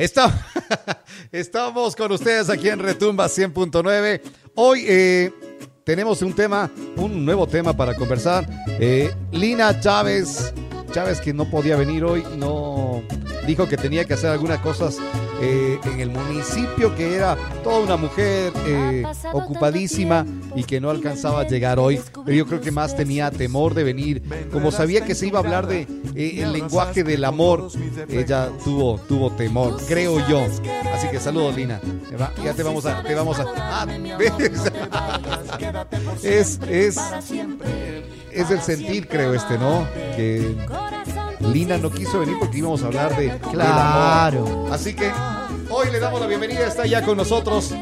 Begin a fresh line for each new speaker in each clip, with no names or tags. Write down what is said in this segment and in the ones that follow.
Estamos con ustedes aquí en Retumba 100.9. Hoy eh, tenemos un tema, un nuevo tema para conversar. Eh, Lina Chávez, Chávez que no podía venir hoy, no dijo que tenía que hacer algunas cosas eh, en el municipio, que era toda una mujer eh, ocupadísima y que no alcanzaba a llegar hoy. Pero yo creo que más tenía temor de venir, como sabía que se iba a hablar de eh, el lenguaje del amor, ella tuvo tuvo temor, creo yo. Así que saludos, Lina. Ya te vamos a te vamos a ah, es es es el sentir, creo este, ¿no? Que Lina no quiso venir porque íbamos a hablar de del amor.
Claro.
Así que hoy le damos la bienvenida, está ya con nosotros.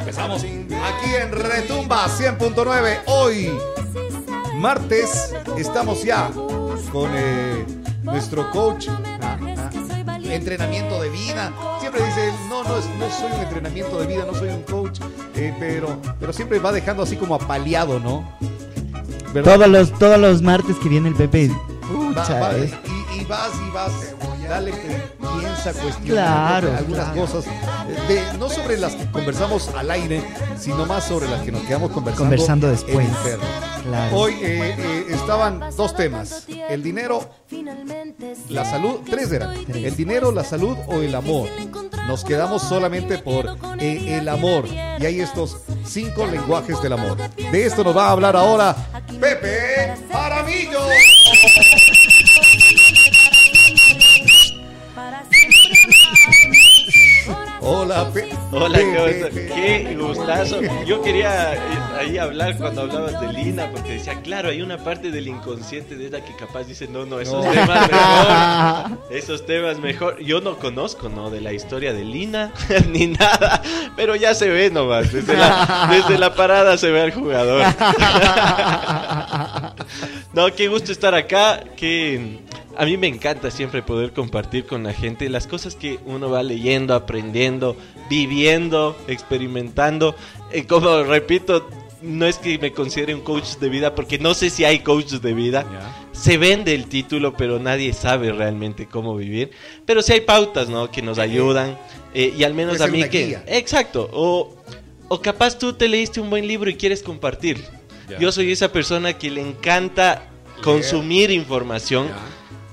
Empezamos aquí en Retumba 100.9. Hoy, martes, estamos ya con eh, nuestro coach. ah, ah, entrenamiento de vida. Siempre dice, no, no, no soy un entrenamiento de vida, no soy un coach. eh, pero, pero siempre va dejando así como apaleado, ¿no? ¿Verdad?
Todos los, todos los martes que viene el Pepe.
Va-
pucha,
va-
es-
y, y vas y vas, dale, piensa, cuestiona
Claro,
algunas
claro.
cosas, eh, de- no sobre las que conversamos al aire, sino más sobre las que nos quedamos conversando,
después. Claro.
Hoy eh, eh, estaban dos temas, el dinero, la salud, tres eran, el dinero, la salud o el amor. Nos quedamos solamente por eh, el amor y hay estos cinco lenguajes del amor. De esto nos va a hablar ahora Pepe Aramillo. Hola, Pe-
Hola, ¿qué, qué gustazo. Yo quería eh, ahí hablar cuando hablabas de Lina, porque decía, claro, hay una parte del inconsciente de ella que capaz dice, no, no, esos
No.
temas mejor. Esos temas mejor. Yo no conozco, ¿no? De la historia de Lina, ni nada, pero ya se ve nomás. Desde la, desde la parada se ve al jugador. No, qué gusto estar acá. Que a mí me encanta siempre poder compartir con la gente las cosas que uno va leyendo, aprendiendo, viviendo, experimentando. Eh, como repito, no es que me considere un coach de vida, porque no sé si hay coaches de vida. Se vende el título, pero nadie sabe realmente cómo vivir. Pero sí hay pautas, ¿no? Que nos ayudan. eh, y al menos
Puede
a mí que...
guía.
Exacto. O, o capaz tú te leíste un buen libro y quieres compartir. Yo soy esa persona que le encanta consumir información,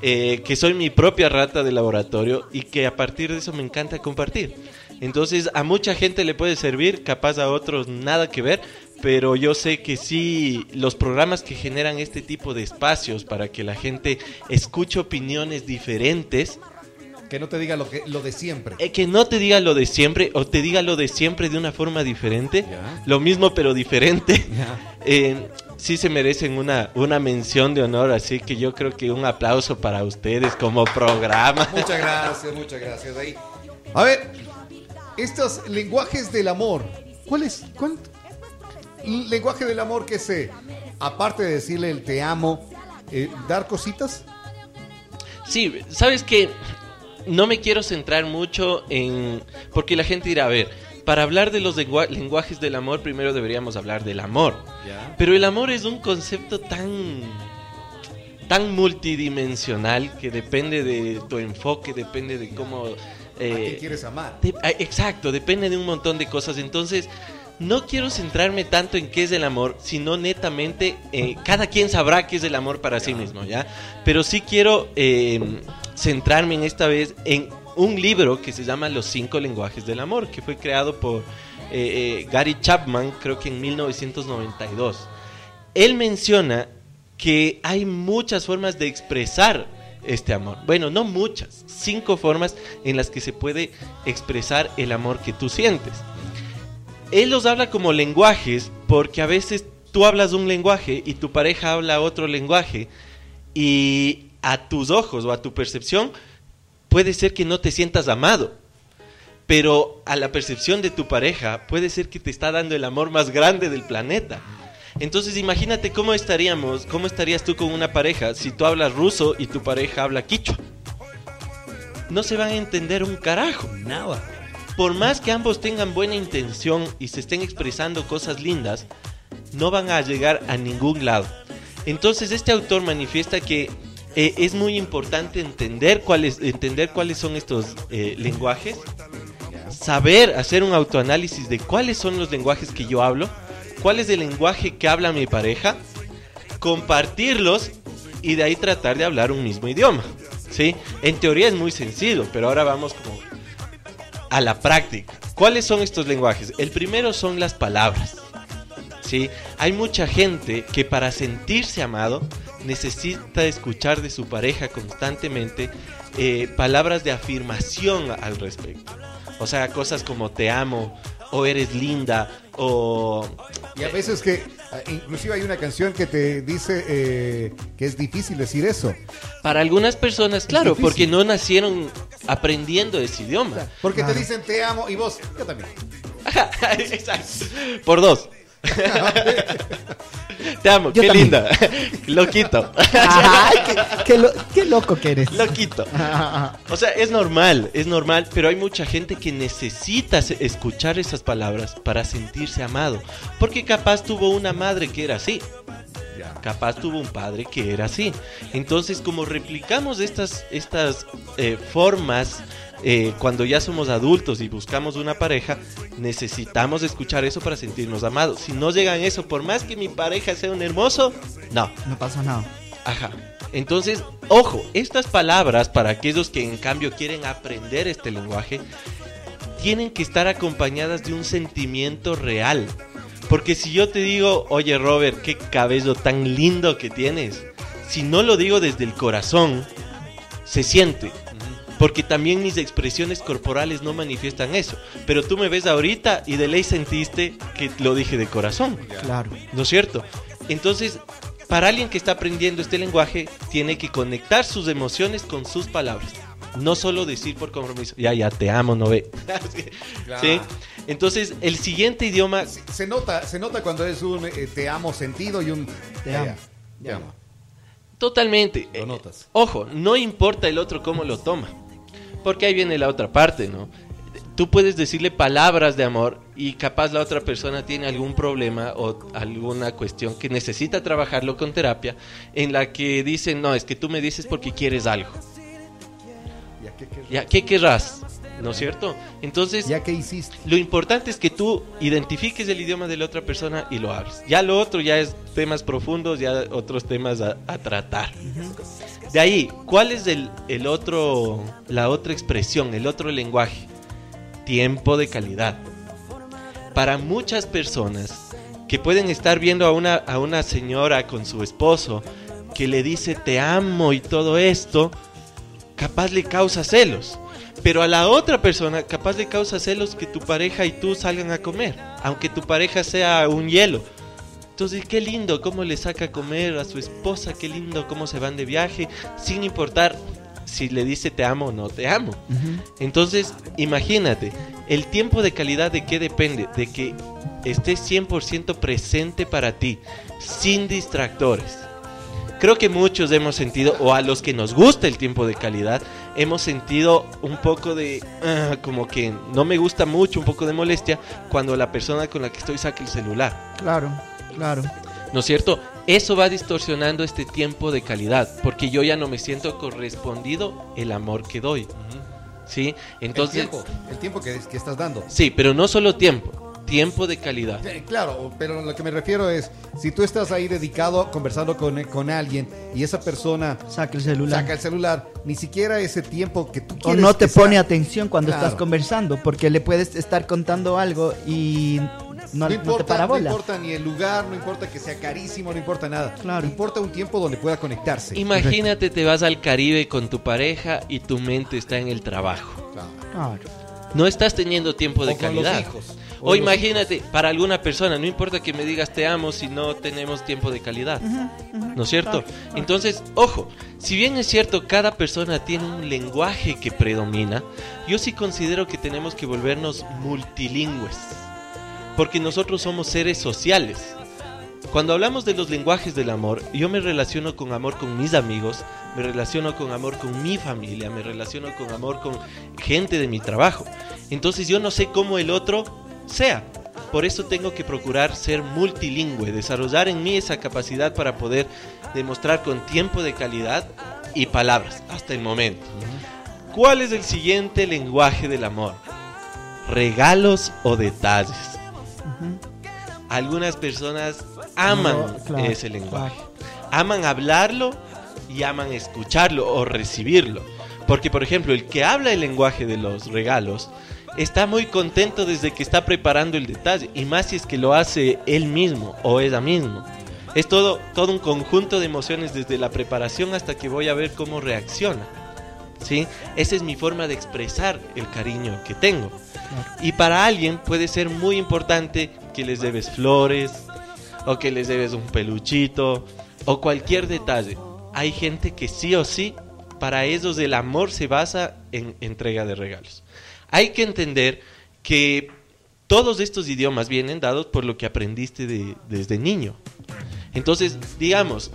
eh, que soy mi propia rata de laboratorio y que a partir de eso me encanta compartir. Entonces a mucha gente le puede servir, capaz a otros nada que ver, pero yo sé que sí, los programas que generan este tipo de espacios para que la gente escuche opiniones diferentes,
Que no te diga lo, que, lo de siempre.
eh, que no te diga lo de siempre o te diga lo de siempre de una forma diferente, lo mismo pero diferente, eh, sí se merecen una, una mención de honor, así que yo creo que un aplauso para ustedes como programa.
Muchas gracias, muchas gracias. Ahí. A ver, estos lenguajes del amor. ¿Cuál es? ¿Cuál? Lenguaje del amor que sé. Aparte de decirle el te amo, eh, dar cositas.
Sí, sabes que no me quiero centrar mucho en... Porque la gente dirá, a ver, para hablar de los lengua- lenguajes del amor, primero deberíamos hablar del amor. Pero el amor es un concepto tan tan multidimensional que depende de tu enfoque, depende de cómo...
¿A
eh,
quién quieres amar?
de- ah, exacto, depende de un montón de cosas. Entonces, no quiero centrarme tanto en qué es el amor, sino netamente, eh, cada quien sabrá qué es el amor para sí mismo, ¿ya? Pero sí quiero eh, centrarme en esta vez en un libro que se llama Los cinco lenguajes del amor, que fue creado por eh, eh, Gary Chapman, creo que en 1992. Él menciona que hay muchas formas de expresar este amor. Bueno, no muchas, cinco formas en las que se puede expresar el amor que tú sientes. Él los habla como lenguajes porque a veces tú hablas un lenguaje y tu pareja habla otro lenguaje y a tus ojos o a tu percepción puede ser que no te sientas amado. Pero a la percepción de tu pareja puede ser que te está dando el amor más grande del planeta. Entonces imagínate cómo estaríamos, cómo estarías tú con una pareja si tú hablas ruso y tu pareja habla quichua. No se van a entender un carajo.
Nada.
Por más que ambos tengan buena intención y se estén expresando cosas lindas, no van a llegar a ningún lado. Entonces este autor manifiesta que eh, es muy importante entender cuáles, entender cuáles son estos eh, lenguajes, saber hacer un autoanálisis de cuáles son los lenguajes que yo hablo, cuál es el lenguaje que habla mi pareja, compartirlos y de ahí tratar de hablar un mismo idioma. ¿sí? En teoría es muy sencillo, pero ahora vamos como a la práctica. ¿Cuáles son estos lenguajes? El primero son las palabras. ¿sí? Hay mucha gente que para sentirse amado necesita escuchar de su pareja constantemente eh, palabras de afirmación al respecto. O sea, cosas como te amo, o eres linda, o...
Y a veces que, ah, inclusive hay una canción que te dice eh, que es difícil decir eso.
Para algunas personas, claro, porque no nacieron aprendiendo ese idioma.
Porque
Claro.
te dicen te amo y vos, yo también.
Exacto. Por dos. Te amo,
Yo
qué
también.
linda. Loquito.
Ay, qué, qué lo- qué loco que eres.
Loquito. O sea, es normal, es normal, pero hay mucha gente que necesita se- escuchar esas palabras para sentirse amado. Porque capaz tuvo una madre que era así. Capaz tuvo un padre que era así. Entonces, como replicamos estas, estas eh, formas eh, cuando ya somos adultos y buscamos una pareja, necesitamos escuchar eso para sentirnos amados. Si no llegan eso, por más que mi pareja sea un hermoso, no.
No pasó nada.
Ajá. Entonces, ojo, estas palabras para aquellos que en cambio quieren aprender este lenguaje, tienen que estar acompañadas de un sentimiento real. Porque si yo te digo, oye Robert, qué cabello tan lindo que tienes, si no lo digo desde el corazón, se siente. Porque también mis expresiones corporales no manifiestan eso. Pero tú me ves ahorita y de ley sentiste que lo dije de corazón.
Claro.
¿No es cierto? Entonces, para alguien que está aprendiendo este lenguaje, tiene que conectar sus emociones con sus palabras. No solo decir por compromiso, ya, ya, te amo, no ve. ¿Sí? Entonces, el siguiente idioma,
Se nota, se nota cuando es un eh, te amo sentido y un
Te amo.
te amo.
totalmente.
Lo
eh,
notas.
Ojo, no importa el otro cómo lo toma. Porque ahí viene la otra parte, ¿no? Tú puedes decirle palabras de amor y capaz la otra persona tiene algún problema o alguna cuestión que necesita trabajarlo con terapia en la que dicen, no, es que tú me dices porque quieres algo.
Ya, ¿qué, qué-
¿Ya qué querrás? ¿No es cierto? Entonces,
ya que hiciste.
lo importante es que tú identifiques el idioma de la otra persona y lo hables. Ya lo otro ya es temas profundos, ya otros temas a, a tratar. De ahí, ¿cuál es el, el otro, la otra expresión, el otro lenguaje? Tiempo de calidad. Para muchas personas que pueden estar viendo a una, a una señora con su esposo que le dice te amo y todo esto, capaz le causa celos. Pero a la otra persona capaz le causa celos que tu pareja y tú salgan a comer, aunque tu pareja sea un hielo. Entonces, qué lindo cómo le saca a comer a su esposa, qué lindo cómo se van de viaje, sin importar si le dice te amo o no te amo. Entonces, imagínate, el tiempo de calidad de qué depende? De que estés 100% presente para ti, sin distractores. Creo que muchos hemos sentido, o a los que nos gusta el tiempo de calidad, hemos sentido un poco de, ah, como que no me gusta mucho, un poco de molestia, cuando la persona con la que estoy saca el celular.
Claro, claro.
¿No es cierto? Eso va distorsionando este tiempo de calidad, porque yo ya no me siento correspondido el amor que doy. ¿Sí? Entonces,
el tiempo, el tiempo que, que estás dando.
sí, pero no solo tiempo, tiempo de calidad.
Eh, Claro, pero lo que me refiero es, si tú estás ahí dedicado conversando con, con alguien y esa persona
Saca el celular.
saca el celular, ni siquiera ese tiempo que tú
o
quieres
no te
que sea-
pone atención cuando
Claro.
estás conversando, porque le puedes estar contando algo y no,
No
no
importa,
te para
no
bola.
importa ni el lugar, no importa que sea carísimo, no importa nada.
Claro.
Importa un tiempo donde pueda conectarse.
Imagínate, te vas al Caribe con tu pareja y tu mente está en el trabajo.
Claro.
Claro.
No estás teniendo tiempo de
O con los
calidad.
hijos.
O imagínate, para alguna persona, no importa que me digas te amo si no tenemos tiempo de calidad. ¿No es cierto? Entonces, ojo, si bien es cierto, cada persona tiene un lenguaje que predomina, yo sí considero que tenemos que volvernos multilingües. Porque nosotros somos seres sociales. Cuando hablamos de los lenguajes del amor, yo me relaciono con amor con mis amigos, me relaciono con amor con mi familia, me relaciono con amor con gente de mi trabajo. Entonces yo no sé cómo el otro sea. Por eso tengo que procurar ser multilingüe, desarrollar en mí esa capacidad para poder demostrar con tiempo de calidad y palabras, hasta el momento. ¿Cuál es el siguiente lenguaje del amor? Regalos o detalles. Algunas personas aman
No, claro,
ese lenguaje. Aman hablarlo y aman escucharlo o recibirlo. Porque, por ejemplo, el que habla el lenguaje de los regalos está muy contento desde que está preparando el detalle. Y más si es que lo hace él mismo o ella mismo. Es todo, todo un conjunto de emociones desde la preparación hasta que voy a ver cómo reacciona. ¿Sí? Esa es mi forma de expresar el cariño que tengo. Y para alguien puede ser muy importante que les debes flores, o que les debes un peluchito, o cualquier detalle. Hay gente que sí o sí, para ellos el amor se basa en entrega de regalos. Hay que entender que todos estos idiomas vienen dados por lo que aprendiste de- desde niño. Entonces, digamos,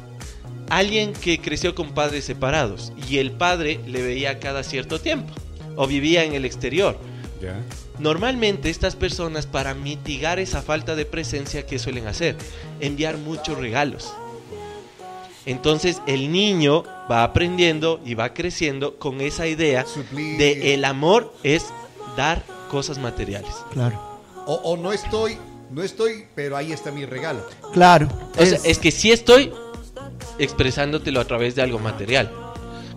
alguien que creció con padres separados y el padre le veía cada cierto tiempo o vivía en el exterior. Normalmente estas personas para mitigar esa falta de presencia que suelen hacer, enviar muchos regalos. Entonces el niño va aprendiendo y va creciendo con esa idea
Suplir.
de el amor es dar cosas materiales.
Claro.
O, o no estoy, no estoy, pero ahí está mi regalo.
Claro.
O sea, es que sí estoy expresándotelo a través de algo material,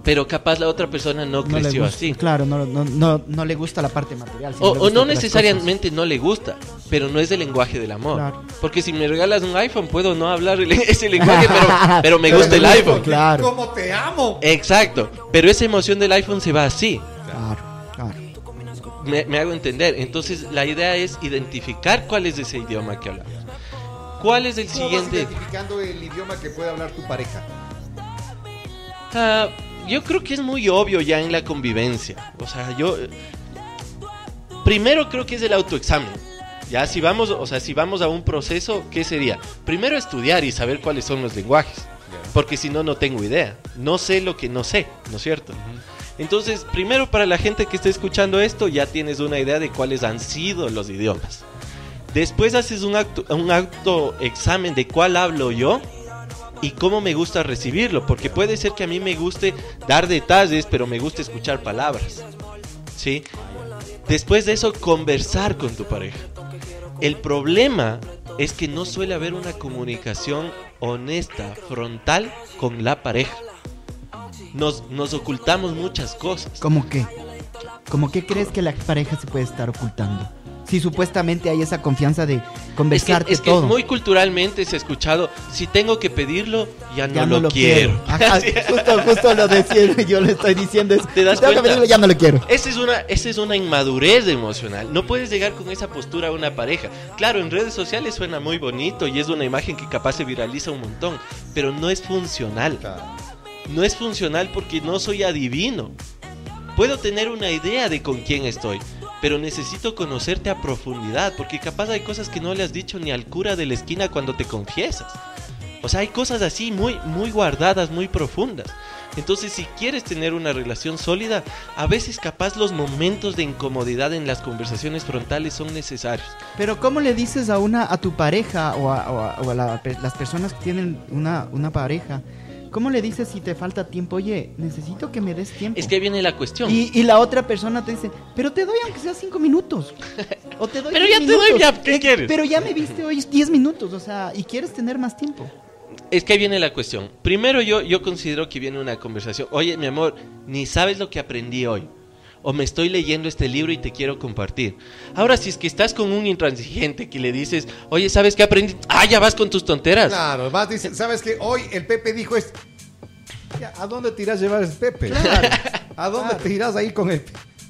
pero capaz la otra persona no, creció
gusta,
así.
Claro, no, no, no, no le gusta la parte material.
O, o no necesariamente no le gusta, pero no es el lenguaje del amor.
Claro.
Porque si me regalas un iPhone, puedo no hablar el- ese lenguaje, pero, pero me
Pero
gusta el iPhone.
Claro.
¿Cómo te amo?
Exacto, pero esa emoción del iPhone se va así.
claro.
Me, me hago entender. Entonces, la idea es identificar cuál es ese idioma que hablamos. ¿Cuál es el
¿Cómo vas
siguiente?
identificando el idioma que puede hablar tu pareja?
Ah, yo creo que es muy obvio ya en la convivencia. O sea, yo primero creo que es el autoexamen. Ya si vamos, o sea, si vamos a un proceso, ¿qué sería? Primero estudiar y saber cuáles son los lenguajes, porque si no no tengo idea. No sé lo que no sé, ¿no es cierto? Entonces, primero para la gente que está escuchando esto, ya tienes una idea de cuáles han sido los idiomas. Después haces un acto, un acto examen de cuál hablo yo y cómo me gusta recibirlo, porque puede ser que a mí me guste dar detalles, pero me gusta escuchar palabras. ¿Sí? Después de eso, conversar con tu pareja. El problema es que no suele haber una comunicación honesta, frontal con la pareja. Nos, nos ocultamos muchas cosas.
¿Cómo qué? ¿Cómo qué crees que la pareja se puede estar ocultando? Si supuestamente hay esa confianza de
Es que,
conversarte
es que
todo.
muy culturalmente se ha escuchado, si tengo que pedirlo, ya no,
ya
lo, quiero.
Ajá, justo, justo lo decía, yo le estoy diciendo eso.
¿Te das
Si tengo que
cuenta?
pedirlo, ya no lo quiero.
Esa es, una, esa es una inmadurez emocional. No puedes llegar con esa postura a una pareja. Claro, en redes sociales suena muy bonito y es una imagen que capaz se viraliza un montón, pero no es funcional. No es funcional porque no soy adivino. Puedo tener una idea de con quién estoy, pero necesito conocerte a profundidad porque capaz hay cosas que no le has dicho ni al cura de la esquina cuando te confiesas. O sea, hay cosas así muy, muy guardadas, muy profundas. Entonces, si quieres tener una relación sólida, a veces capaz los momentos de incomodidad en las conversaciones frontales son necesarios.
Pero ¿cómo le dices a una a tu pareja o a, las personas que tienen una, una pareja? ¿Cómo le dices si te falta tiempo? Oye, necesito que me des tiempo.
Es que viene la cuestión.
y, y la otra persona te dice, pero te doy aunque sea cinco minutos. O te doy
Pero
diez
ya te doy,
minutos.
ya, ¿qué
Eh,
quieres?
Pero ya me viste hoy 10 minutos, o sea, y quieres tener más tiempo.
Es que ahí viene la cuestión. Primero yo, yo considero que viene una conversación. Oye, mi amor, ni sabes lo que aprendí hoy. O me estoy leyendo este libro y te quiero compartir. Ahora, si es que estás con un intransigente que le dices, oye, ¿sabes qué aprendí? Ah, ya vas con tus tonteras.
Claro, vas, dice, ¿sabes qué? Hoy el Pepe dijo. Ya, ¿A dónde te irás a llevar ese Pepe?
Claro.
¿A dónde
Claro.
te irás ahí con el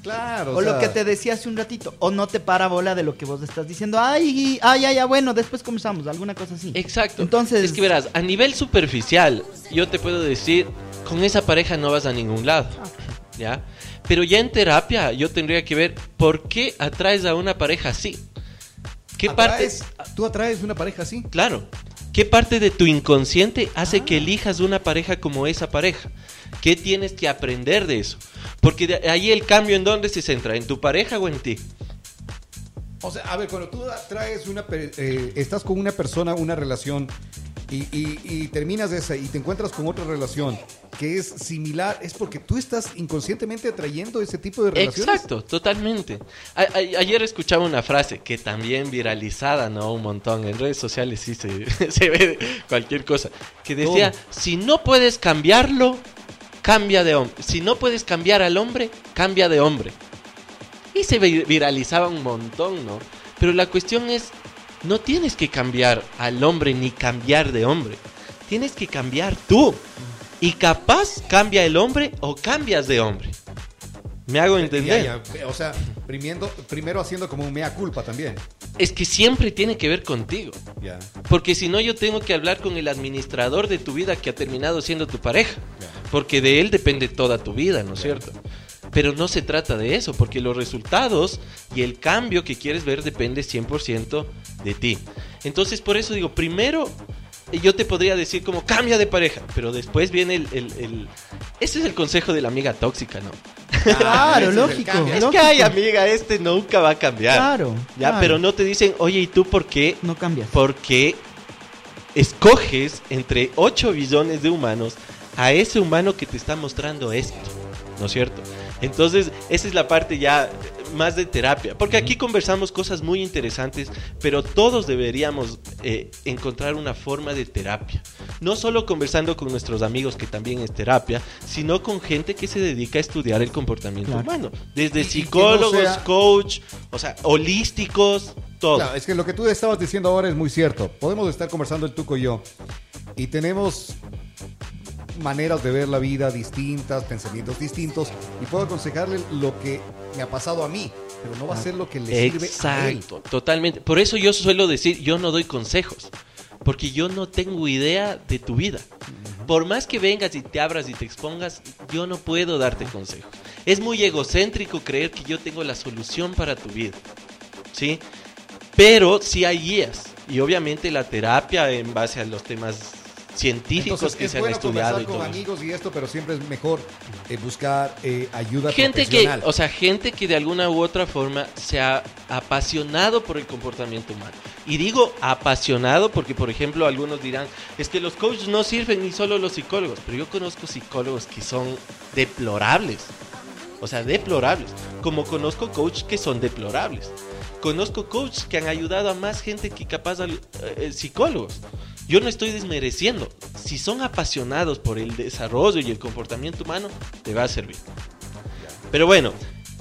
Claro.
O, lo
sea,
que te decía hace un ratito, o no te para bola de lo que vos estás diciendo. Ay, ay, ay, ay, bueno, después conversamos, alguna cosa así.
Exacto.
Entonces-
es que verás, a nivel superficial, yo te puedo decir, con esa pareja no vas a ningún lado. ¿Ya? Pero ya en terapia yo tendría que ver por qué atraes a una pareja así. ¿Qué parte
atraes- ¿Tú atraes una pareja así?
Claro. ¿Qué parte de tu inconsciente hace que elijas una pareja como esa pareja? ¿Qué tienes que aprender de eso? Porque de ahí el cambio en dónde se centra, en tu pareja o en ti.
O sea, a ver, cuando tú traes una, eh, estás con una persona, una relación, y, y- y terminas esa y te encuentras con otra relación que es similar, es porque tú estás inconscientemente atrayendo ese tipo de relaciones.
Exacto, totalmente. A- a- ayer escuchaba una frase que también viralizada, ¿no? Un montón. En redes sociales sí se, se ve cualquier cosa. Que decía, si no puedes cambiarlo, cambia de hombre. Si no puedes cambiar al hombre, cambia de hombre. Y se vi- viralizaba un montón, ¿no? Pero la cuestión es, no tienes que cambiar al hombre ni cambiar de hombre. Tienes que cambiar tú. Y capaz cambia el hombre o cambias de hombre. ¿Me hago entender?
Ya, ya, O sea, primero, primero haciendo como un mea culpa también.
Es que siempre tiene que ver contigo.
Ya.
Porque si no, yo tengo que hablar con el administrador de tu vida que ha terminado siendo tu pareja. Porque de él depende toda tu vida, ¿no es cierto? Pero no se trata de eso, porque los resultados y el cambio que quieres ver depende 100% de ti. Entonces, por eso digo, primero eh, yo te podría decir como cambia de pareja, pero después viene el... el- el- Ese es el consejo de la amiga tóxica, ¿no?
Claro, lógico.
Es
lógico.
que, ay, amiga, este nunca va a cambiar.
Claro,
Ya,
claro.
pero no te dicen, oye, ¿y tú por qué
No cambias.
porque escoges entre 8 billones de humanos a ese humano que te está mostrando esto, ¿no es cierto? Entonces, esa es la parte ya más de terapia, porque aquí conversamos cosas muy interesantes, pero todos deberíamos eh, encontrar una forma de terapia. No solo conversando con nuestros amigos, que también es terapia, sino con gente que se dedica a estudiar el comportamiento
Claro.
humano. Desde
no
psicólogos,
sea-
coach, o sea, holísticos, todo.
Claro, es que lo que tú estabas diciendo ahora es muy cierto. Podemos estar conversando el Tuco y yo y tenemos maneras de ver la vida distintas, pensamientos distintos y puedo aconsejarle lo que me ha pasado a mí, pero no va a ser lo que le sirve a él.
Exacto, totalmente. Por eso yo suelo decir, yo no doy consejos, porque yo no tengo idea de tu vida. Por más que vengas y te abras y te expongas, yo no puedo darte consejos. Es muy egocéntrico creer que yo tengo la solución para tu vida. ¿Sí? Pero sí hay guías. Y obviamente la terapia en base a los temas científicos
Entonces,
que
es
se han
bueno
estudiado
conversar
y
con
todo.
amigos y esto, pero siempre es mejor eh, buscar eh, ayuda
gente que,
profesional.
o sea, gente que de alguna u otra forma se ha apasionado por el comportamiento humano. Y digo apasionado porque, por ejemplo, algunos dirán, es que los coaches no sirven ni solo los psicólogos, pero yo conozco psicólogos que son deplorables. O sea, deplorables. Como conozco coaches que son deplorables. Conozco coaches que han ayudado a más gente que capaz al- eh, psicólogos. Yo no estoy desmereciendo. Si son apasionados por el desarrollo y el comportamiento humano, te va a servir. Pero bueno,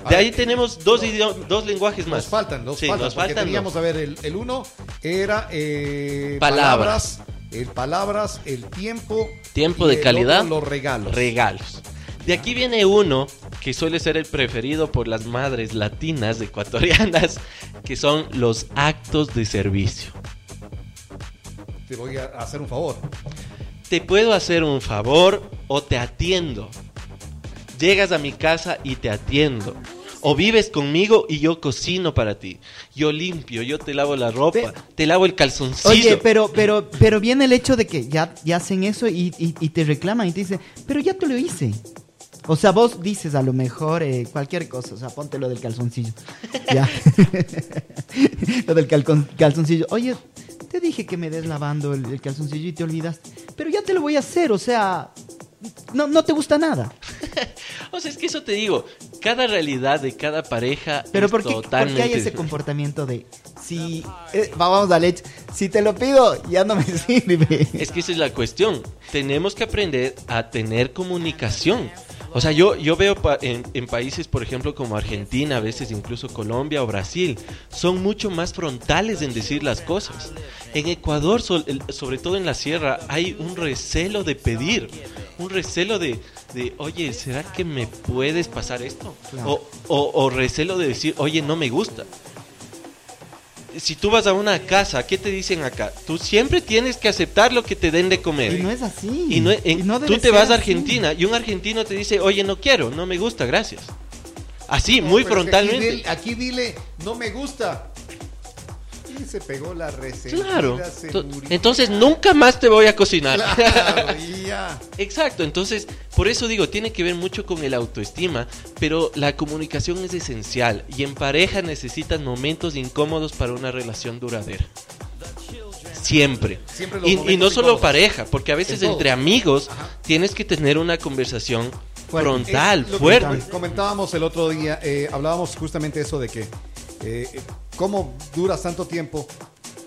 de ahí tenemos dos, dos lenguajes más.
Nos faltan, nos
Sí,
faltan,
nos faltan
teníamos,
dos.
a ver, el, el uno era eh,
Palabras.
el palabras, el tiempo.
Tiempo de calidad.
otro, los regalos.
Regalos. De aquí viene uno que suele ser el preferido por las madres latinas ecuatorianas, que son los actos de servicio.
Te voy a hacer un favor.
Te puedo hacer un favor o te atiendo. Llegas a mi casa y te atiendo. O vives conmigo y yo cocino para ti. Yo limpio, yo te lavo la ropa,
Pe-
te lavo el calzoncillo.
Oye, pero, pero, pero viene el hecho de que ya, ya hacen eso y, y- y te reclaman y te dicen, pero ya te lo hice. O sea, vos dices a lo mejor eh, cualquier cosa, o sea, ponte lo del calzoncillo. Ya. lo del calcon- calzoncillo. Oye, te dije que me des lavando el, el calzoncillo y te olvidaste. Pero ya te lo voy a hacer, o sea, no, no te gusta nada.
O sea, es que eso te digo, cada realidad de cada pareja
Pero
es
¿por qué, por qué
totalmente
hay ese comportamiento de si eh, vamos a leche, si te lo pido ya no me sirve?
Es que esa es la cuestión. Tenemos que aprender a tener comunicación. O sea, yo, yo veo pa- en, en países, por ejemplo, como Argentina, a veces incluso Colombia o Brasil, son mucho más frontales en decir las cosas. En Ecuador, el- sobre todo en la sierra, hay un recelo de pedir, un recelo de, de oye, ¿será que me puedes pasar esto?
Claro.
O, o- o recelo de decir, oye, no me gusta si tú vas a una casa, ¿qué te dicen acá? Tú siempre tienes que aceptar lo que te den de comer.
Y no es así.
Y no- en-
Y no
tú te vas a
así.
Argentina y un argentino te dice, oye, no quiero, no me gusta, gracias. Así,
No,
muy frontalmente.
Aquí dile, aquí dile, no me gusta. Se pegó la resentida.
Claro. Entonces nunca más te voy a cocinar.
Claro, y ya.
Exacto, entonces por eso digo, tiene que ver mucho con el autoestima, pero la comunicación es esencial y en pareja necesitan momentos incómodos para una relación duradera. siempre. Y, no solo pareja, porque a veces
En
entre amigos
Ajá.
tienes que tener una conversación frontal, fuerte.
Comentábamos el otro día, eh, hablábamos justamente eso de que eh, cómo duras tanto tiempo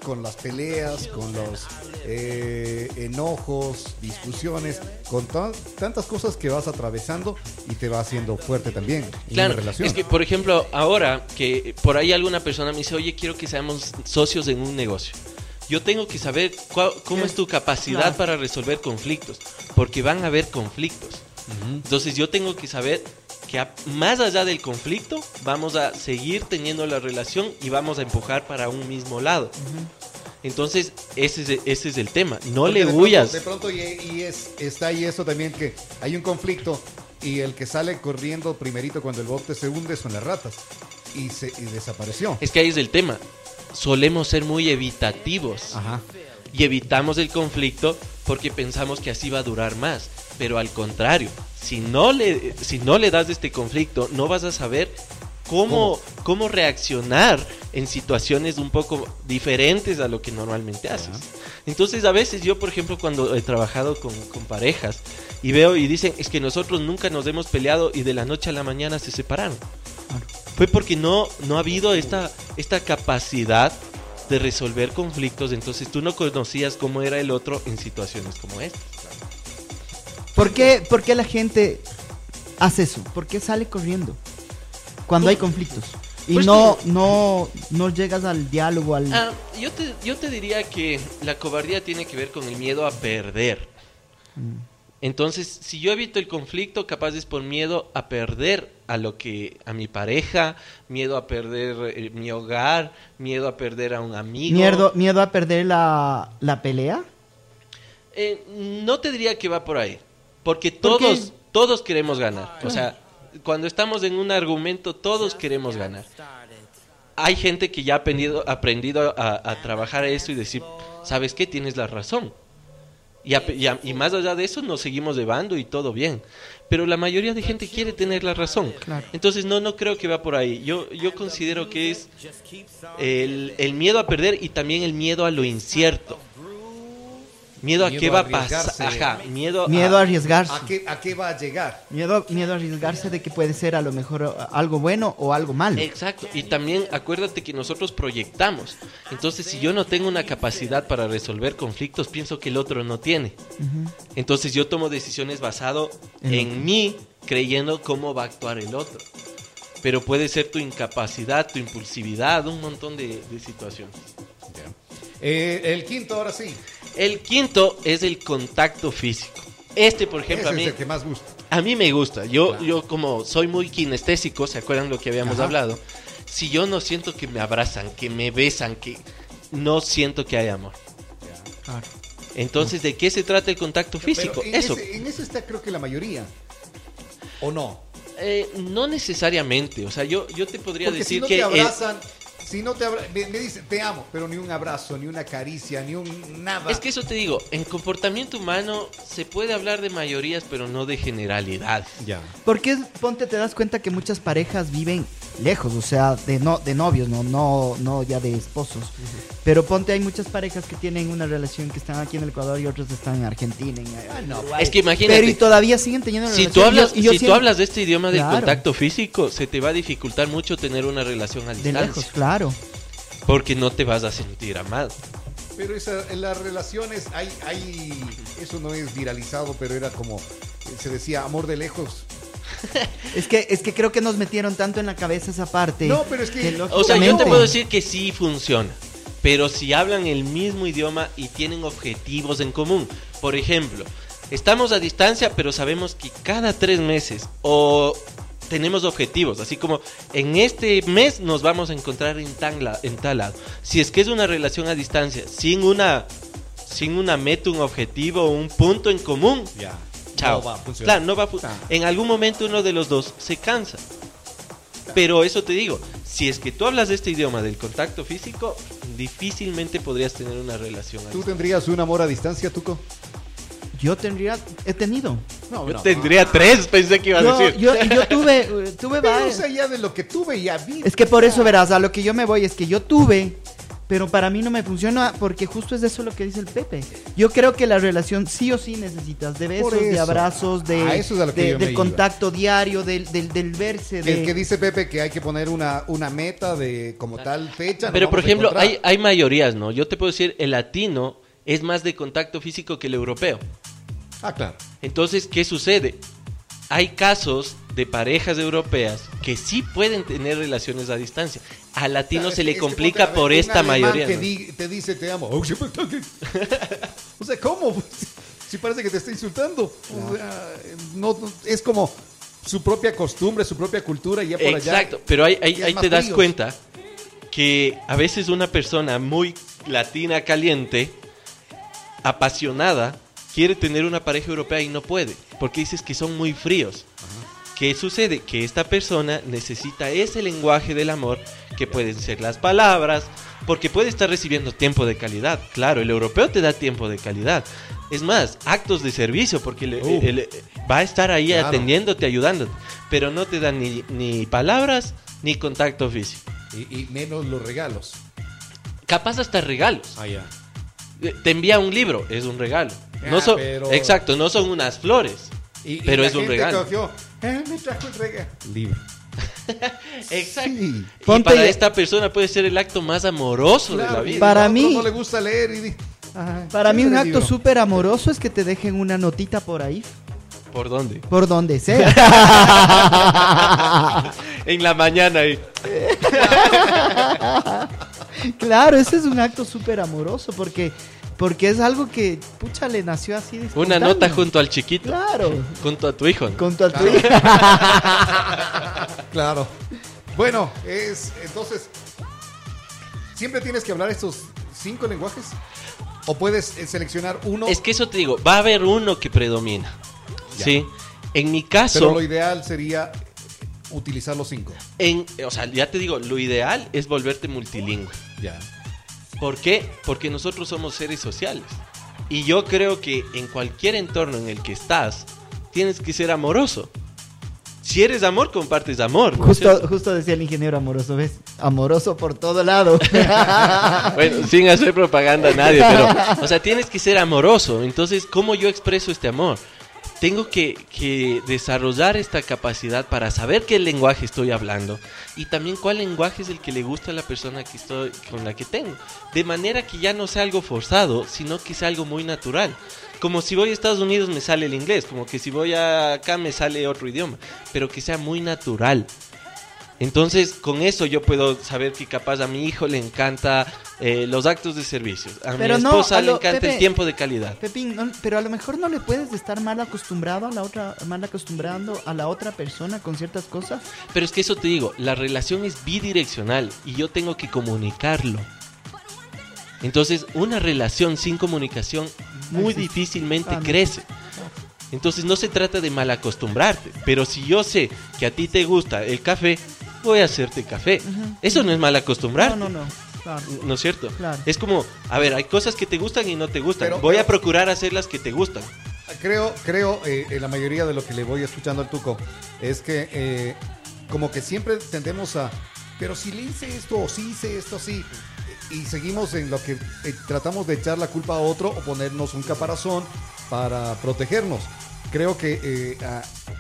con las peleas, con los eh, enojos, discusiones, con ta- tantas cosas que vas atravesando y te va haciendo fuerte también en
Claro,
una relación.
es que por ejemplo, ahora que por ahí alguna persona me dice, oye, quiero que seamos socios en un negocio. Yo tengo que saber cuál- cómo es tu capacidad
Claro.
para resolver conflictos, porque van a haber conflictos. Entonces yo tengo que saber que más allá del conflicto vamos a seguir teniendo la relación y vamos a empujar para un mismo lado. Entonces ese es, ese es el tema. No
Porque
le
de
huyas.
Pronto, de pronto y, y es, está ahí eso también que hay un conflicto y el que sale corriendo primerito cuando el bote se hunde son las ratas y, se, y desapareció.
Es que ahí es el tema. Solemos ser muy evitativos.
Ajá.
y evitamos el conflicto porque pensamos que así va a durar más. Pero al contrario, si no le, si no le das este conflicto, no vas a saber cómo, cómo reaccionar en situaciones un poco diferentes a lo que normalmente haces. Entonces a veces yo, por ejemplo, cuando he trabajado con, con parejas y veo y dicen, es que nosotros nunca nos hemos peleado y de la noche a la mañana se separaron. Fue porque no, no ha habido esta, esta capacidad de resolver conflictos, entonces tú no conocías cómo era el otro en situaciones como esta.
¿Por qué, por qué la gente hace eso? ¿Por qué sale corriendo cuando hay conflictos? Y
Pues
no, no, no llegas al diálogo, al...
Ah, yo, te, yo te diría que la cobardía tiene que ver con el miedo a perder. Entonces, si yo evito el conflicto, capaz es por miedo a perder a lo que a mi pareja, miedo a perder eh, mi hogar, miedo a perder a un amigo.
miedo, miedo a perder la, la pelea.
Eh, no te diría que va por ahí, porque todos todos queremos ganar. O sea, cuando estamos en un argumento, todos queremos ganar. Hay gente que ya ha aprendido, aprendido a, a trabajar eso y decir, ¿sabes qué? Tienes la razón. Y, a- y a- y más allá de eso nos seguimos llevando y todo bien. Pero la mayoría de gente quiere tener la razón.
Claro.
Entonces no, no creo que va por ahí. Yo, yo considero que es el, el miedo a perder y también el miedo a lo incierto. Miedo a
Miedo
qué va a pasar. Ajá, miedo,
Miedo a
a...
arriesgarse.
¿A qué, ¿A qué va a llegar?
Miedo, miedo a arriesgarse de que puede ser a lo mejor uh, algo bueno o algo malo.
Exacto. Y también acuérdate que nosotros proyectamos. Entonces, si yo no tengo una capacidad para resolver conflictos, pienso que el otro no tiene. Entonces yo tomo decisiones basado
En
en mí, creyendo cómo va a actuar el otro. Pero puede ser tu incapacidad, tu impulsividad, un montón de, de situaciones.
Eh, el quinto, ahora sí.
El quinto es el contacto físico. Este, por ejemplo,
Ese
a mí,
es el que más gusta.
a mí me gusta. Yo,
Claro.
yo como soy muy kinestésico, ¿se acuerdan lo que habíamos
Ajá.
hablado? Si yo no siento que me abrazan, que me besan, que no siento que hay amor.
Claro.
Entonces, ¿de qué se trata el contacto físico?
En
Eso.
Ese, en eso está creo que la mayoría. ¿O no?
Eh, no necesariamente. O sea, yo, yo te podría
Porque
decir
si no
que...
te
eh,
abrazan, si no te abra- me, me dicen te amo, pero ni un abrazo, ni una caricia, ni un nada.
es que eso te digo, en comportamiento humano se puede hablar de mayorías, pero no de generalidad.
ya.
Porque ponte, te das cuenta que muchas parejas viven lejos, o sea, de no de novios, no no no ya de esposos. Pero ponte, hay muchas parejas que tienen una relación que están aquí en el Ecuador y otros están en Argentina. En, Uruguay.
Es que imagínate.
Pero y todavía siguen teniendo una
Si
relación.
tú hablas,
Y yo- y yo
si tú hablas de este idioma del
Claro.
contacto físico, se te va a dificultar mucho tener una relación a
de
distancia.
lejos, claro.
Porque no te vas a sentir amado.
Pero esa, en las relaciones hay, hay, eso no es viralizado, pero era como, eh, se decía, amor de lejos.
Es que es que creo que nos metieron tanto en la cabeza esa parte.
No, pero es que-
O sea, yo te puedo decir que sí funciona. Pero si hablan el mismo idioma y tienen objetivos en común. Por ejemplo, estamos a distancia, pero sabemos que cada tres meses o tenemos objetivos. Así como en este mes nos vamos a encontrar en, tan la- en tal lado. Si es que es una relación a distancia, sin una, sin una meta, un objetivo, un punto en común,
Ya.
Chao.
No va a funcionar.
Claro, no va a. En algún momento uno de los dos se cansa. Pero eso te digo, si es que tú hablas de este idioma del contacto físico, difícilmente podrías tener una relación
¿Tú
así.
tendrías un amor a distancia, Tuco?
Yo tendría, he tenido.
No,
Yo tendría tres, pensé que iba a
Yo,
decir.
yo, yo tuve, tuve varios.
ya de lo que tuve ya vi.
Es que por eso verás, a lo que yo me voy es que yo tuve, Pero para mí no me funciona porque justo es eso lo que dice el Pepe. Yo creo que la relación sí o sí necesitas de besos, de abrazos, de,
es
de- del
iba.
contacto diario, del, del, del verse.
Que,
De...
que dice Pepe que hay que poner una, una meta de como tal fecha.
Pero por ejemplo, hay, hay mayorías, ¿no? Yo te puedo decir, el latino es más de contacto físico que el europeo.
Ah, claro.
Entonces, ¿qué sucede? Hay casos de parejas europeas que sí pueden tener relaciones a distancia. Al latino
Claro,
se le complica
a
por esta mayoría.
que
¿no?
di- te dice te amo. O sea, ¿cómo? Si parece que te está insultando. O sea, no, no, es como su propia costumbre, su propia cultura y ya por allá.
Exacto, pero ahí, ahí- te das
fríos.
cuenta que a veces una persona muy latina, caliente, apasionada, quiere tener una pareja europea y no puede, porque dices que son muy fríos. ¿Qué sucede? Que esta persona necesita ese lenguaje del amor, que pueden ser las palabras, porque puede estar recibiendo tiempo de calidad. Claro, el europeo te da tiempo de calidad. Es más, actos de servicio, porque le-
Uh.
el- va a estar ahí
Claro.
atendiéndote, ayudándote, pero no te dan ni, ni palabras ni contacto físico.
Y, y menos los regalos.
Capaz hasta regalos.
Ah, ya.
Eh, Te envía un libro, es un regalo. No
Ah,
son,
pero-
Exacto, no son unas flores.
Y, y
Pero
la
es un
gente
regalo.
cogió, "Eh, me trajo el regalo. Libro.
Exacto.
Sí.
Y para esta persona puede ser el acto más amoroso de la vida.
Para mí-
No le gusta leer y
Para mí un acto súper amoroso es que te dejen una notita por ahí,
¿Por dónde?
por donde sea.
En la mañana.
claro, ese es un acto súper amoroso porque, porque es algo que, pucha, le nació así. de
Una
espontáneo.
nota junto al chiquito.
Claro,
Junto a tu hijo. ¿no?
con tu
Claro. Claro. Bueno, es entonces. ¿Siempre tienes que hablar estos cinco lenguajes? ¿O puedes eh, seleccionar uno?
Es que eso te digo, va a haber uno que predomina.
Ya.
¿Sí? En mi
Pero
caso,
lo ideal sería utilizar los cinco.
en, o sea, ya te digo, lo ideal es volverte multilingüe.
Ya.
¿Por qué? Porque nosotros somos seres sociales. Y yo creo que en cualquier entorno en el que estás, tienes que ser amoroso. Si eres amor, compartes amor. ¿no
justo, justo decía el ingeniero amoroso, ¿ves? Amoroso por todo lado.
Bueno, sin hacer propaganda a nadie, pero, o sea, tienes que ser amoroso. Entonces, ¿cómo yo expreso este amor? Tengo que, que desarrollar esta capacidad para saber qué lenguaje estoy hablando y también cuál lenguaje es el que le gusta a la persona que estoy, con la que tengo. De manera que ya no sea algo forzado, sino que sea algo muy natural. Como si voy a Estados Unidos me sale el inglés, como que si voy acá me sale otro idioma, pero que sea muy natural. Entonces, con eso yo puedo saber que capaz a mi hijo le encanta eh, los actos de servicio. A
Pero
mi
no,
esposa le encanta
Pepe.
el tiempo de calidad.
Pepín, no- pero a lo mejor no le puedes estar mal acostumbrado a la otra, mal acostumbrando a la otra persona con ciertas cosas.
Pero es que eso te digo, la relación es bidireccional y yo tengo que comunicarlo. Entonces, una relación sin comunicación muy difícilmente
Ah,
crece. Entonces, no se trata de mal acostumbrarte, pero si yo sé que a ti te gusta el café, voy a hacerte café. Eso no es mal acostumbrarte.
No, no, no. Claro.
¿No es cierto?
Claro.
Es como, a ver, hay cosas que te gustan y no te gustan.
Pero-
Voy
pero-
a procurar hacer las que te gustan.
Creo, creo, eh, en la mayoría de lo que le voy escuchando al Tuco, es que eh, como que siempre tendemos a, pero si le hice esto o si hice esto así, y seguimos en lo que eh, tratamos de echar la culpa a otro o ponernos un caparazón para protegernos. Creo que eh,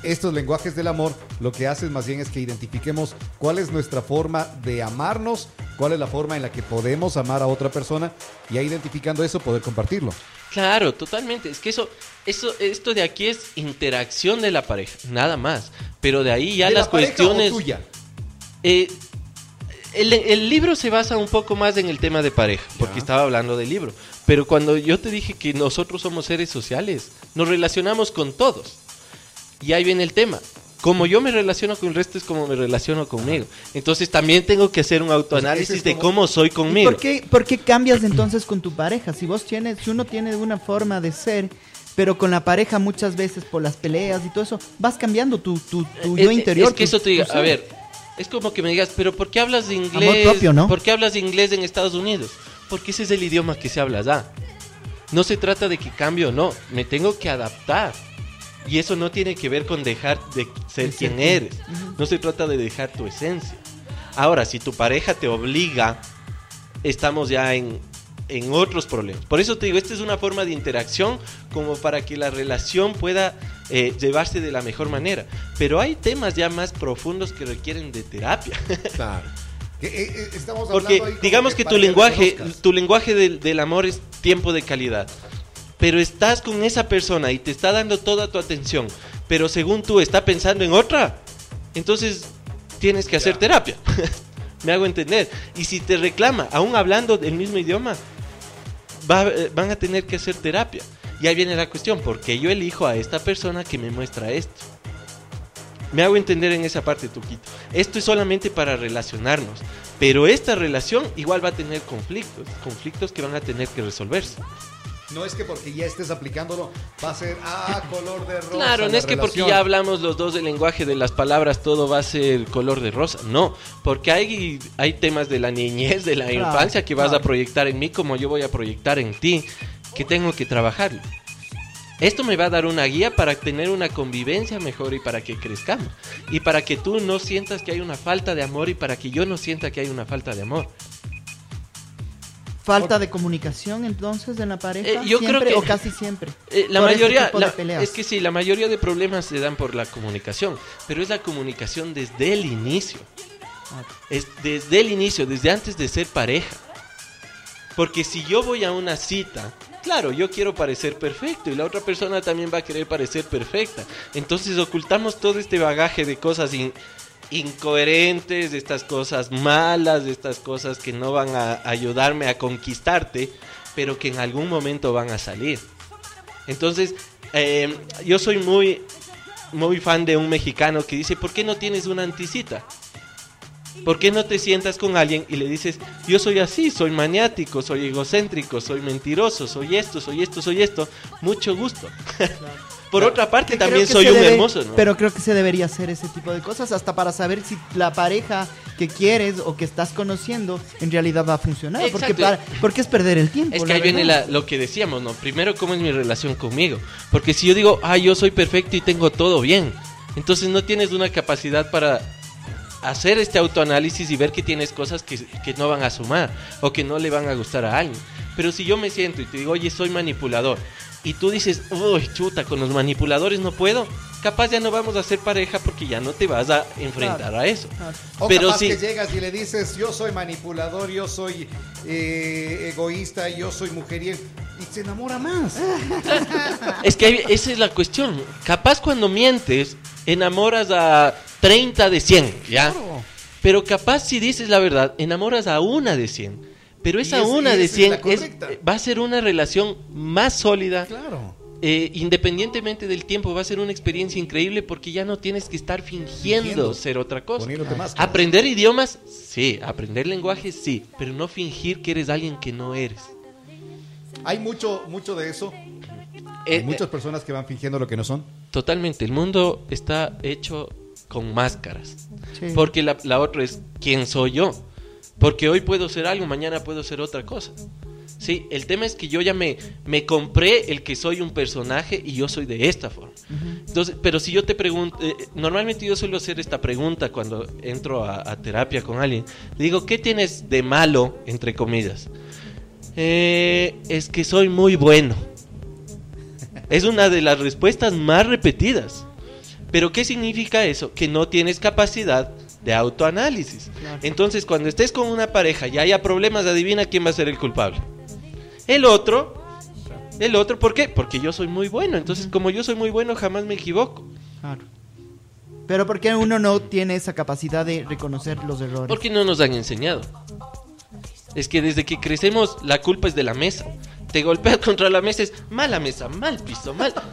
estos lenguajes del amor lo que hacen más bien es que identifiquemos cuál es nuestra forma de amarnos, cuál es la forma en la que podemos amar a otra persona y ahí identificando eso poder compartirlo.
Claro, totalmente. Es que eso, eso, esto de aquí es interacción de la pareja, nada más. Pero de ahí ya
¿De la
las
o
cuestiones.
tuya?
Eh, el, el libro se basa un poco más en el tema de pareja, porque
Ya.
estaba hablando del libro. Pero cuando yo te dije que nosotros somos seres sociales, nos relacionamos con todos. Y ahí viene el tema. Como yo me relaciono con el resto es como me relaciono conmigo. Entonces también tengo que hacer un autoanálisis
ese es
de cómo soy
¿Y
conmigo.
por qué, por qué cambias entonces con tu pareja? Si vos tienes, si uno tiene una forma de ser, pero con la pareja muchas veces por las peleas y todo eso, vas cambiando tu, tu, tu
Eh,
yo
eh,
interior.
Es que
tu-
eso te diga, a ver, es como que me digas, pero ¿por qué hablas de inglés?
propio, ¿no?
¿Por qué hablas de inglés en Estados Unidos? Porque ese es el idioma que se habla allá. No se trata de que cambie o no, me tengo que adaptar. Y eso no tiene que ver con dejar de ser quien eres. No se trata de dejar tu esencia. Ahora, si tu pareja te obliga estamos ya en, en otros problemas. Por eso te digo, esta es una forma de interacción como para que la relación pueda eh, llevarse de la mejor manera. Pero hay temas ya más profundos que requieren de terapia.
Claro. Que, eh, eh, estamos
Porque digamos que tu lenguaje, tu lenguaje del, del amor es tiempo de calidad. Pero estás con esa persona y te está dando toda tu atención. Pero según tú está pensando en otra. Entonces tienes que hacer terapia. Me hago entender. Y si te reclama, aún hablando del mismo idioma, va- eh, van a tener que hacer terapia. Y ahí viene la cuestión, porque yo elijo a esta persona que me muestra esto. Me hago entender en esa parte, Tuquito. Esto es solamente para relacionarnos. Pero esta relación igual va a tener conflictos. Conflictos que van a tener que resolverse.
No es que porque ya estés aplicándolo va a ser ah, color de rosa.
Claro, no es que porque
relación.
ya hablamos los dos del lenguaje de las palabras, todo va a ser color de rosa. No, porque hay, hay temas de la niñez, de la
Claro,
infancia que vas a
claro.
proyectar en mí como yo voy a proyectar en ti, que tengo que trabajar. Esto me va a dar una guía para tener una convivencia mejor y para que crezcamos. Y para que tú no sientas que hay una falta de amor y para que yo no sienta que hay una falta de amor.
Falta de comunicación entonces en la pareja.
Eh, yo creo
siempre
que-
o casi siempre.
Eh, la
Por este
mayoría, la- es que sí, la mayoría de problemas se dan por la comunicación, pero es la comunicación desde el inicio. Es desde el inicio, desde antes de ser pareja. Porque si yo voy a una cita, claro, yo quiero parecer perfecto y la otra persona también va a querer parecer perfecta. Entonces ocultamos todo este bagaje de cosas in- incoherentes, de estas cosas malas, de estas cosas que no van a ayudarme a conquistarte, pero que en algún momento van a salir. Entonces, eh, yo soy muy, muy fan de un mexicano que dice, ¿por qué no tienes una anticita? ¿Por qué no te sientas con alguien y le dices, yo soy así, soy maniático, soy egocéntrico, soy mentiroso, soy esto, soy esto, soy esto? Mucho gusto. Por otra parte,
que
también
que
soy
se
un
debe-
hermoso, ¿no?
Pero creo que se debería hacer ese tipo de cosas hasta para saber si la pareja que quieres o que estás conociendo en realidad va a funcionar. Porque,
Exacto.
para, porque es perder el tiempo.
Es que ahí viene la- lo que decíamos, ¿no? Primero, ¿cómo es mi relación conmigo? Porque si yo digo, ah, yo soy perfecto y tengo todo bien, entonces no tienes una capacidad para hacer este autoanálisis y ver que tienes cosas que, que no van a sumar o que no le van a gustar a alguien. Pero si yo me siento y te digo, oye, soy manipulador, y tú dices, uy, chuta, con los manipuladores no puedo, capaz ya no vamos a ser pareja porque ya no te vas a enfrentar a eso.
Claro.
O
Pero
capaz que llegas y le dices, yo soy manipulador, yo soy eh, egoísta, yo soy mujeriego. Y se enamora más.
Es que esa es la cuestión. Capaz cuando mientes, enamoras a 30 de 100, ¿ya?
Claro.
Pero capaz si dices la verdad, enamoras a una de 100. Pero esa
es-
una
es
100
la
es- va a ser una relación más sólida.
Claro.
eh, independientemente del tiempo, va a ser una experiencia increíble porque ya no tienes que estar fingiendo,
Fingiendo.
ser otra cosa.
Más.
Aprender idiomas, sí. Aprender lenguaje, sí. Pero no fingir que eres alguien que no eres.
Hay mucho, mucho de eso.
Eh,
Hay muchas personas que van fingiendo lo que no son.
Totalmente, el mundo está hecho con máscaras.
Sí.
Porque la, la otra es quién soy yo. Porque hoy puedo ser algo, mañana puedo ser otra cosa. Sí, el tema es que yo ya me, me compré el que soy un personaje y yo soy de esta forma. Entonces, pero si yo te pregunto, eh, normalmente yo suelo hacer esta pregunta cuando entro a, a terapia con alguien. Digo, ¿qué tienes de malo, entre comillas? "Eh, es que soy muy bueno. Es una de las respuestas más repetidas. Pero ¿qué significa eso? Que no tienes capacidad de autoanálisis.
Claro.
Entonces, cuando estés con una pareja y haya problemas, adivina quién va a ser el culpable. El otro. El otro, ¿por qué? Porque yo soy muy bueno. Entonces, como yo soy muy bueno, jamás me equivoco.
Claro. Pero ¿por qué uno no tiene esa capacidad de reconocer los errores?
Porque no nos han enseñado. Es que desde que crecemos, la culpa es de la mesa. Te golpeas contra la mesa, es mala mesa, mal piso, mal.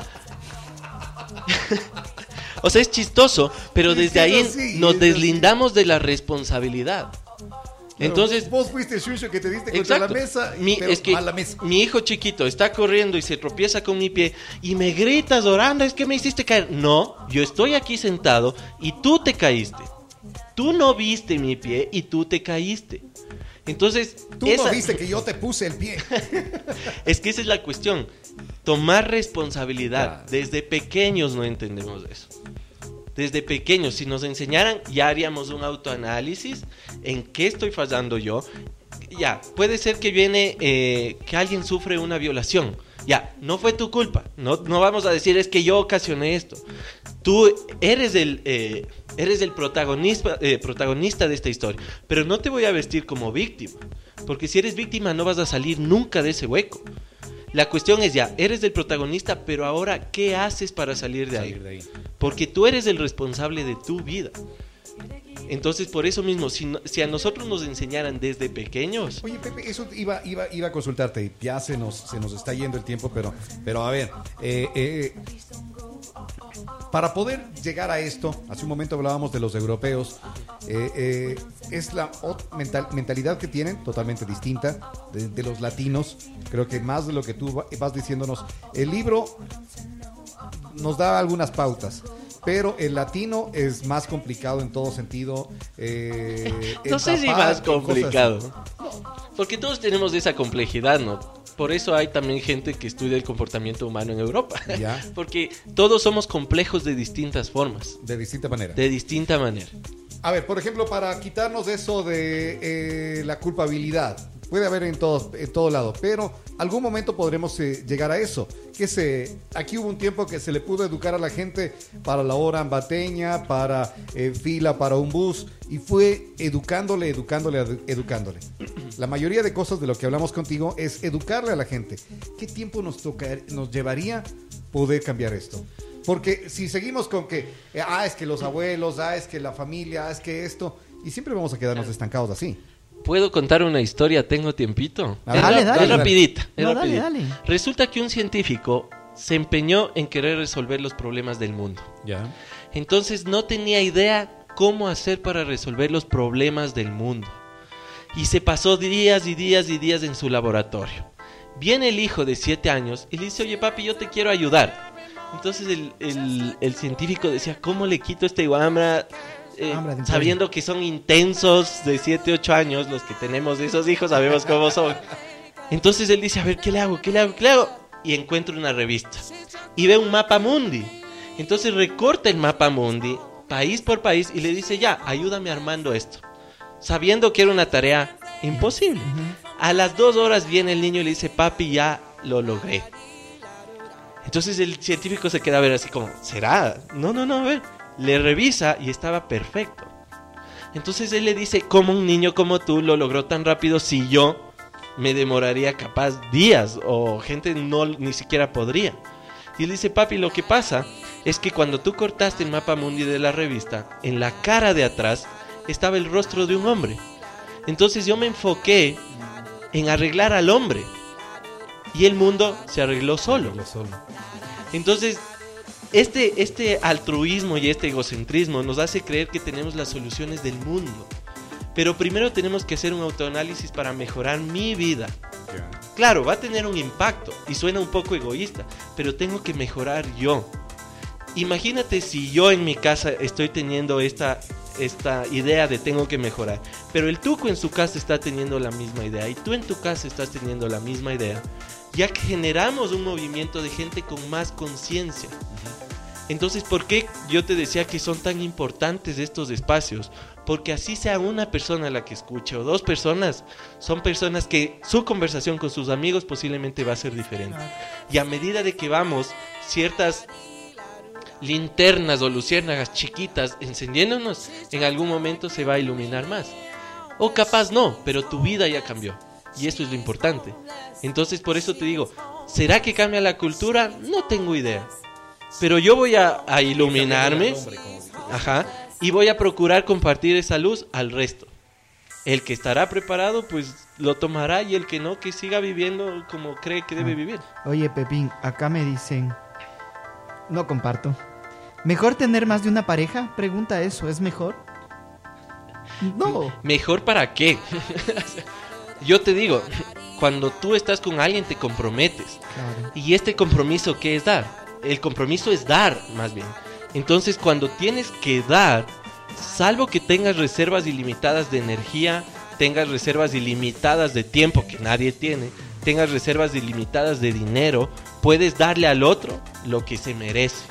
o sea, es chistoso, pero
Sí,
desde ahí nos deslindamos de la responsabilidad. Entonces,
vos fuiste el que te diste contra
Exacto.
la mesa, y-
Mi,
pero
es que
mala mesa.
mi hijo chiquito está corriendo y se tropieza con mi pie y me gritas, Oranda, es que me hiciste caer. No, yo estoy aquí sentado y tú te caíste. Tú no viste mi pie y tú te caíste. Entonces,
Tú
esa-
no viste que yo te puse el pie.
es que esa es la cuestión. Tomar responsabilidad.
Claro.
Desde pequeños no entendemos eso. Desde pequeños, si nos enseñaran, ya haríamos un autoanálisis en qué estoy fallando yo, ya, puede ser que viene, eh, que alguien sufre una violación. Ya, no fue tu culpa. No, no vamos a decir es que yo ocasioné esto. Tú eres el, eh, eres el protagonista, eh, protagonista de esta historia. Pero no te voy a vestir como víctima. Porque si eres víctima no vas a salir nunca de ese hueco. La cuestión es ya, eres el protagonista, pero ahora, ¿qué haces para salir de ahí?
De ahí.
Porque tú eres el responsable de tu vida. Entonces, por eso mismo, si, si a nosotros nos enseñaran desde pequeños,
Oye, Pepe, eso iba, iba, iba a consultarte. Ya se nos, se nos está yendo el tiempo, pero, pero a ver, eh, eh, para poder llegar a esto, hace un momento hablábamos de los europeos, eh, eh, es la mental- mentalidad que tienen totalmente distinta de, de los latinos. Creo que más de lo que tú va- vas diciéndonos, el libro nos da algunas pautas. Pero el latino es más complicado en todo sentido. eh,
no sé si más
cosas-
complicado. Porque todos tenemos esa complejidad, ¿no? Por eso hay también gente que estudia el comportamiento humano en Europa.
Ya.
Porque todos somos complejos de distintas formas,
De distinta manera.
de distinta manera.
A ver, por ejemplo, para quitarnos eso de eh, la culpabilidad, puede haber en todo, en todo lado, pero algún momento podremos eh, llegar a eso. Que se, aquí hubo un tiempo que se le pudo educar a la gente para la hora ambateña, para eh, fila para un bus, y fue educándole, educándole, edu- educándole. La mayoría de cosas de lo que hablamos contigo es educarle a la gente. ¿Qué tiempo nos, toca, nos llevaría poder cambiar esto? Porque si seguimos con que, eh, ah, es que los abuelos, ah, es que la familia, ah, es que esto, y siempre vamos a quedarnos estancados así.
¿Puedo contar una historia? ¿Tengo tiempito?
Ah,
Es
dale, dale.
es rapidita. es
No, dale,
rapidita.
dale.
Resulta que un científico se empeñó en querer resolver los problemas del mundo.
Ya.
Entonces no tenía idea cómo hacer para resolver los problemas del mundo. Y se pasó días y días y días en su laboratorio. Viene el hijo de 7 años y le dice, oye papi, yo te quiero ayudar. Entonces el, el- el científico decía, ¿cómo le quito esta iguambra? Eh, sabiendo que son intensos de 7, 8 años, los que tenemos esos hijos sabemos cómo son. Entonces él dice, a ver, ¿qué le hago? ¿Qué le hago? ¿Qué le hago? Y encuentra una revista. Y ve un mapa mundi. Entonces recorta el mapa mundi, país por país, y le dice, ya, ayúdame armando esto. Sabiendo que era una tarea imposible. A las dos horas viene el niño y le dice, papi, ya lo logré. Entonces el científico se queda a ver así como, ¿será? No, no, no, a ver. Le revisa y estaba perfecto. Entonces él le dice, ¿cómo un niño como tú lo logró tan rápido si yo me demoraría capaz días o gente no ni siquiera podría? Y él dice, papi, lo que pasa es que cuando tú cortaste el mapa mundi de la revista, en la cara de atrás estaba el rostro de un hombre. Entonces yo me enfoqué en arreglar al hombre. Y el mundo se arregló solo. Entonces, este, este altruismo y este egocentrismo nos hace creer que tenemos las soluciones del mundo. Pero primero tenemos que hacer un autoanálisis para mejorar mi vida. Claro, va a tener un impacto y suena un poco egoísta, pero tengo que mejorar yo. Imagínate si yo en mi casa estoy teniendo esta, esta idea de tengo que mejorar, pero el tuco en su casa está teniendo la misma idea y tú en tu casa estás teniendo la misma idea, ya que generamos un movimiento de gente con más conciencia. Entonces, ¿por qué yo te decía que son tan importantes estos espacios? Porque así sea una persona la que escuche o dos personas, son personas que su conversación con sus amigos posiblemente va a ser diferente. Y a medida de que vamos, ciertas linternas o luciérnagas chiquitas encendiéndonos, en algún momento se va a iluminar más. O capaz no, pero tu vida ya cambió. Y eso es lo importante. Entonces por eso te digo, ¿será que cambia la cultura? No tengo idea. Pero yo voy a, a iluminarme. Ajá. Y voy a procurar compartir esa luz al resto. El que estará preparado, pues lo tomará. Y el que no, que siga viviendo como cree que debe vivir.
Oye, Pepín, acá me dicen. No comparto. ¿Mejor tener más de una pareja? Pregunta eso, ¿es mejor? No.
¿Mejor para qué? Yo te digo, cuando tú estás con alguien te comprometes.
Claro.
¿Y este compromiso qué es dar? El compromiso es dar, más bien. Entonces, cuando tienes que dar, salvo que tengas reservas ilimitadas de energía, tengas reservas ilimitadas de tiempo que nadie tiene, tengas reservas ilimitadas de dinero, puedes darle al otro lo que se merece.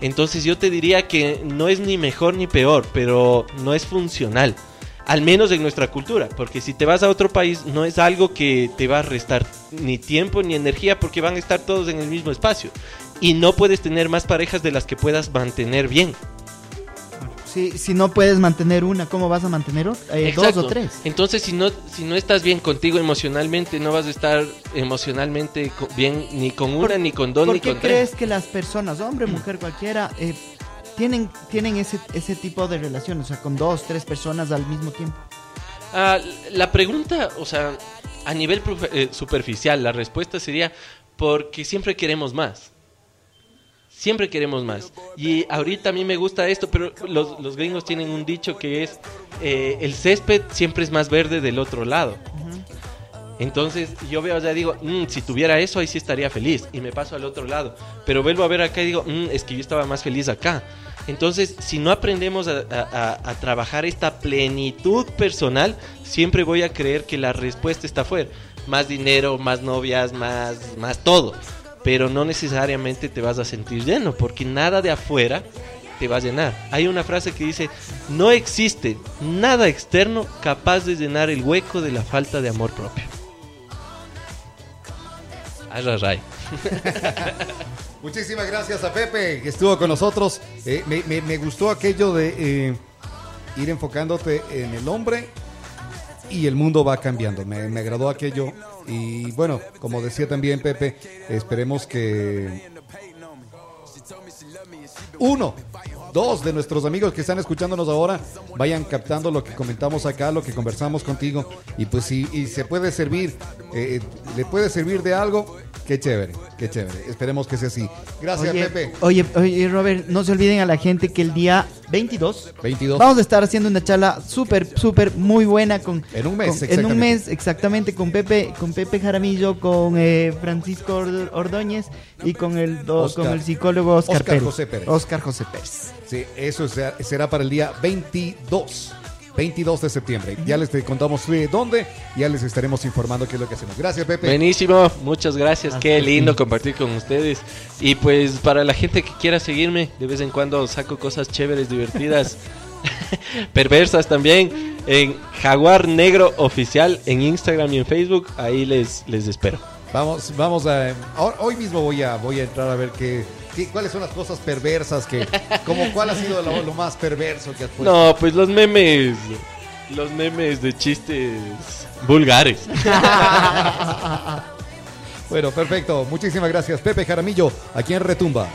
Entonces yo te diría que no es ni mejor ni peor, pero no es funcional. Al menos en nuestra cultura, porque si te vas a otro país no es algo que te va a restar ni tiempo ni energía porque van a estar todos en el mismo espacio. Y no puedes tener más parejas de las que puedas mantener bien.
Si, si no puedes mantener una, ¿cómo vas a mantener eh, dos o tres?
Entonces, si no, si no estás bien contigo emocionalmente, no vas a estar emocionalmente bien ni con una,
¿Por-
ni con dos,
¿Por
ni
qué
con
crees
tres.
que las personas, hombre, mujer, cualquiera, eh, tienen, tienen ese, ese tipo de relación? O sea, con dos, tres personas al mismo tiempo.
Ah, la pregunta, o sea, a nivel eh, superficial, la respuesta sería porque siempre queremos más. Siempre queremos más. Y ahorita a mí me gusta esto, pero los, los gringos tienen un dicho que es, eh, el césped siempre es más verde del otro lado. Entonces yo veo, ya digo, "Mm, si tuviera eso, ahí sí estaría feliz. Y me paso al otro lado. Pero vuelvo a ver acá y digo, "Mm, es que yo estaba más feliz acá. Entonces, si no aprendemos a, a- a- a trabajar esta plenitud personal, siempre voy a creer que la respuesta está afuera. Más dinero, más novias, más, más todo. Pero no necesariamente te vas a sentir lleno, porque nada de afuera te va a llenar. Hay una frase que dice, no existe nada externo capaz de llenar el hueco de la falta de amor propio. Ay, ray, ray.
Muchísimas gracias a Pepe que estuvo con nosotros. Eh, me, gustó aquello de eh, ir enfocándote en el hombre y el mundo va cambiando. Me, me agradó aquello. Y bueno, como decía también Pepe, esperemos que uno, dos de nuestros amigos que están escuchándonos ahora vayan captando lo que comentamos acá, lo que conversamos contigo. Y pues si se puede servir, eh, le puede servir de algo, qué chévere, qué chévere. Esperemos que sea así. Gracias,
Oye,
Pepe.
oye, oye, Robert, no se olviden a la gente que el día 22
22.
vamos a estar haciendo una charla súper, súper muy buena con...
En un mes,
con- en
exactamente.
un mes, exactamente, con Pepe, con Pepe Jaramillo, con eh, Francisco Ord- Ordóñez y con el, do-
Oscar.
con el psicólogo Oscar,
Oscar
Pérez.
José Pérez.
Oscar José Pérez.
Sí, eso será, será para el día 22. 22 de septiembre. Ya les contamos de dónde, ya les estaremos informando qué es lo que hacemos. Gracias, Pepe.
Buenísimo, muchas gracias, qué
Hasta
lindo compartir con ustedes. Y pues para la gente que quiera seguirme, de vez en cuando saco cosas chéveres, divertidas, perversas también, en Jaguar Negro Oficial en Instagram y en Facebook, ahí les, les espero.
Vamos, vamos a. Hoy mismo voy a, voy a entrar a ver qué, qué- cuáles son las cosas perversas que. Como cuál ha sido lo, lo más perverso que has puesto.
No, pues los memes, los memes de chistes vulgares.
Bueno, perfecto. Muchísimas gracias, Pepe Jaramillo, aquí en Retumba.